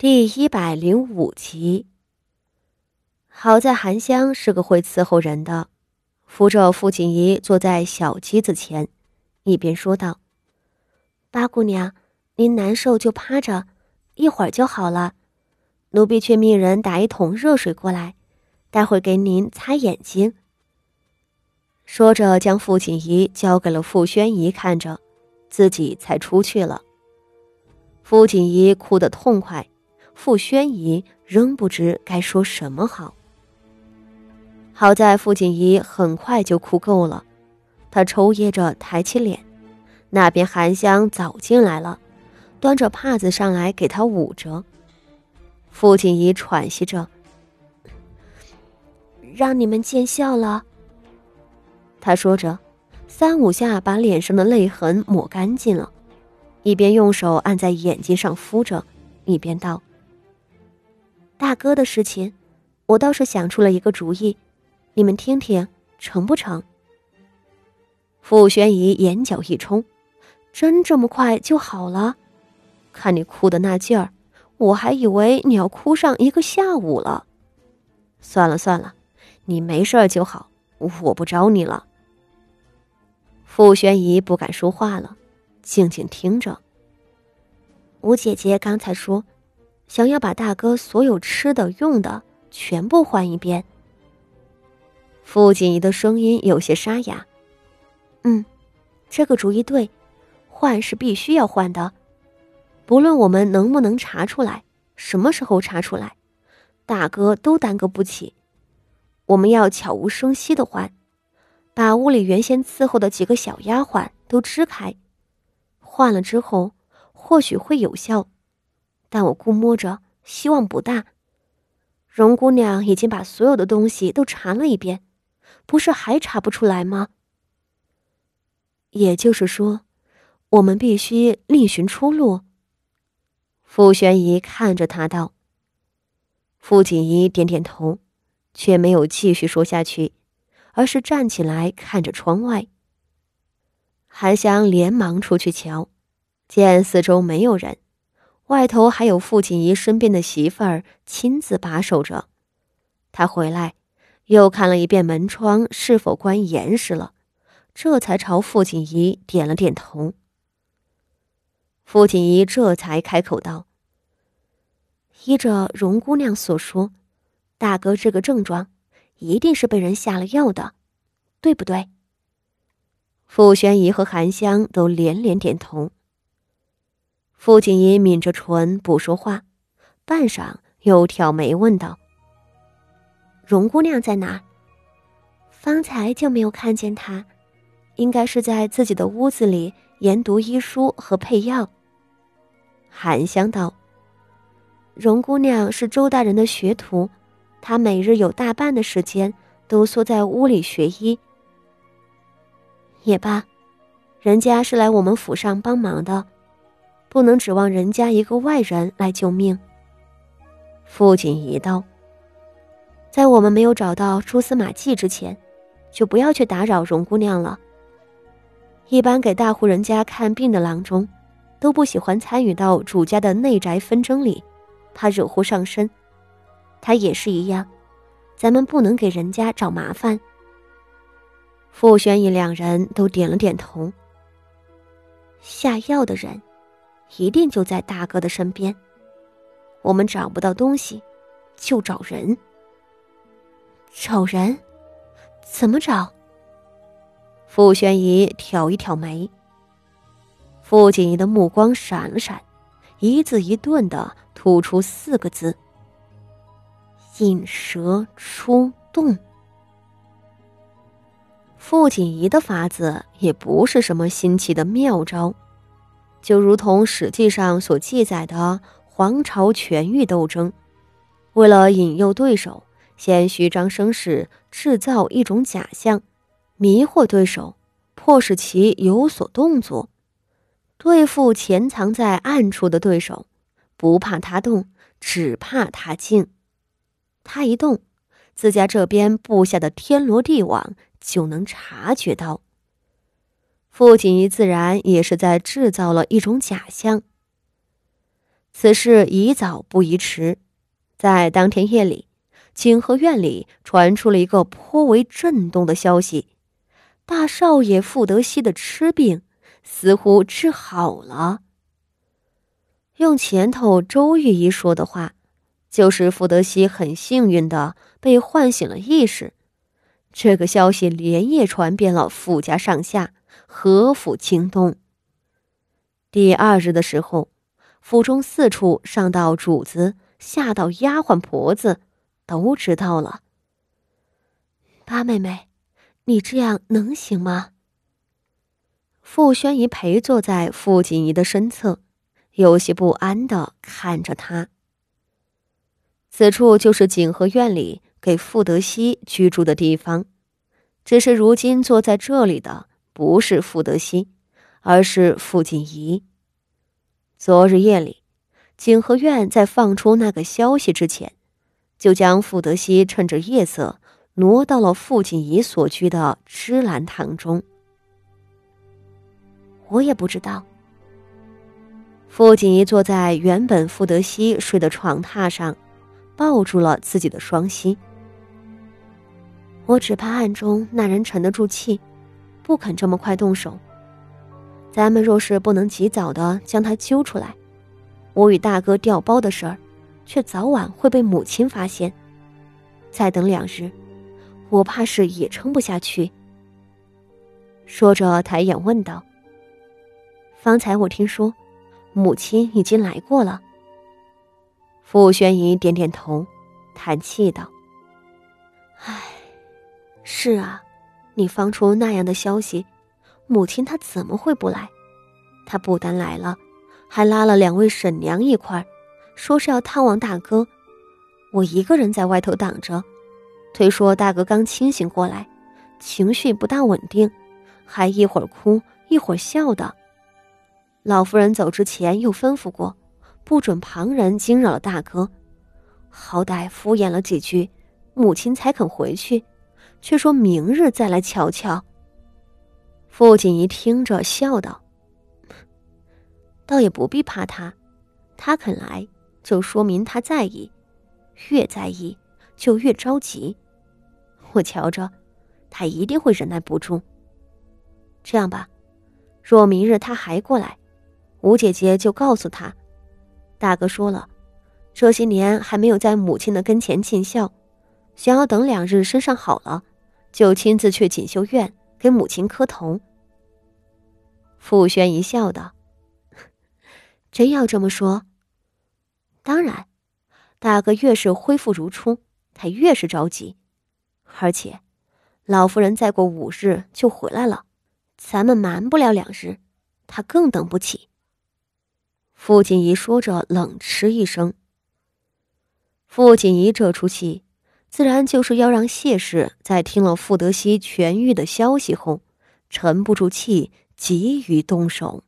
第一百零五集。好在韩香是个会伺候人的，扶着傅锦仪坐在小机子前，一边说道：“八姑娘，您难受就趴着，一会儿就好了。奴婢去命人打一桶热水过来，待会给您擦眼睛。”说着，将傅锦仪交给了傅宣仪看着，自己才出去了。傅锦仪哭得痛快，傅宣仪仍不知该说什么好。好在傅锦仪很快就哭够了，她抽噎着抬起脸，那边韩香早进来了，端着帕子上来给她捂着。傅锦仪喘息着：“让你们见笑了。”他说着，三五下把脸上的泪痕抹干净了，一边用手按在眼睛上敷着，一边道：“大哥的事情，我倒是想出了一个主意，你们听听成不成？”傅宣仪眼角一冲：“真这么快就好了？看你哭的那劲儿，我还以为你要哭上一个下午了。算了算了，你没事就好，我不招你了。”傅宣仪不敢说话了，静静听着。吴姐姐刚才说，想要把大哥所有吃的、用的全部换一遍。傅锦仪的声音有些沙哑：“嗯，这个主意对，换是必须要换的，不论我们能不能查出来，什么时候查出来，大哥都耽搁不起。我们要悄无声息的换。”把屋里原先伺候的几个小丫鬟都支开，换了之后或许会有效，但我估摸着希望不大。荣姑娘已经把所有的东西都查了一遍，不是还查不出来吗？也就是说，我们必须另寻出路。傅玄仪看着他道。傅锦仪点点头，却没有继续说下去。而是站起来看着窗外。韩香连忙出去瞧，见四周没有人，外头还有傅锦仪身边的媳妇儿亲自把守着。他回来，又看了一遍门窗是否关严实了，这才朝傅锦仪点了点头。傅锦仪这才开口道：“依着荣姑娘所说，大哥这个症状。”一定是被人下了药的，对不对？傅宣仪和韩香都连连点头。傅锦仪抿着唇不说话，半晌又挑眉问道：“荣姑娘在哪？方才就没有看见她，应该是在自己的屋子里研读医书和配药。”韩香道：“荣姑娘是周大人的学徒。”他每日有大半的时间都缩在屋里学医。也罢，人家是来我们府上帮忙的，不能指望人家一个外人来救命。父亲一道：“在我们没有找到蛛丝马迹之前，就不要去打扰荣姑娘了。一般给大户人家看病的郎中，都不喜欢参与到主家的内宅纷争里，怕惹祸上身。”他也是一样，咱们不能给人家找麻烦。傅宣仪两人都点了点头。下药的人，一定就在大哥的身边。我们找不到东西，就找人。找人？怎么找？傅宣仪挑一挑眉。傅锦仪的目光闪了闪，一字一顿的吐出四个字。引蛇出洞。傅锦仪的法子也不是什么新奇的妙招，就如同史记上所记载的黄巢权欲斗争，为了引诱对手，先虚张声势，制造一种假象，迷惑对手，迫使其有所动作，对付潜藏在暗处的对手，不怕他动，只怕他静。他一动，自家这边布下的天罗地网就能察觉到。傅锦仪自然也是在制造了一种假象。此事宜早不宜迟，在当天夜里，景和院里传出了一个颇为震动的消息：大少爷傅德熙的痴病似乎治好了。用前头周御医说的话，就是傅德熙很幸运的被唤醒了意识。这个消息连夜传遍了傅家上下，何府惊动。第二日的时候，府中四处上到主子，下到丫鬟婆子，都知道了。八妹妹，你这样能行吗？傅宣仪陪坐在傅锦仪的身侧。有些不安的看着他。此处就是景和院里给傅德熙居住的地方，只是如今坐在这里的不是傅德熙，而是傅锦仪。昨日夜里，景和院在放出那个消息之前，就将傅德熙趁着夜色挪到了傅锦仪所居的芝兰堂中。我也不知道。傅锦仪坐在原本傅德熙睡的床榻上，抱住了自己的双膝。我只怕暗中那人沉得住气，不肯这么快动手。咱们若是不能及早的将他揪出来，我与大哥调包的事儿，却早晚会被母亲发现。再等两日，我怕是也撑不下去。说着，抬眼问道：“方才我听说。”母亲已经来过了。傅宣仪点点头，叹气道：“唉，是啊，你放出那样的消息，母亲她怎么会不来？她不但来了，还拉了两位婶娘一块，说是要探望大哥。我一个人在外头挡着，推说大哥刚清醒过来，情绪不大稳定，还一会儿哭一会儿笑的。”老夫人走之前又吩咐过，不准旁人惊扰了大哥。好歹敷衍了几句，母亲才肯回去，却说明日再来瞧瞧。傅锦仪听着笑道：“倒也不必怕他，他肯来，就说明他在意，越在意就越着急。我瞧着，他一定会忍耐不住。这样吧，若明日他还过来。”吴姐姐就告诉他，大哥说了，这些年还没有在母亲的跟前尽孝，想要等两日身上好了，就亲自去锦绣院给母亲磕头。傅轩一笑道：“真要这么说？当然，大哥越是恢复如初，他越是着急，而且，老夫人再过五日就回来了，咱们瞒不了两日，他更等不起。”傅锦仪说着，冷嗤一声。傅锦仪这出戏，自然就是要让谢氏在听了傅德熙痊愈的消息后，沉不住气，急于动手。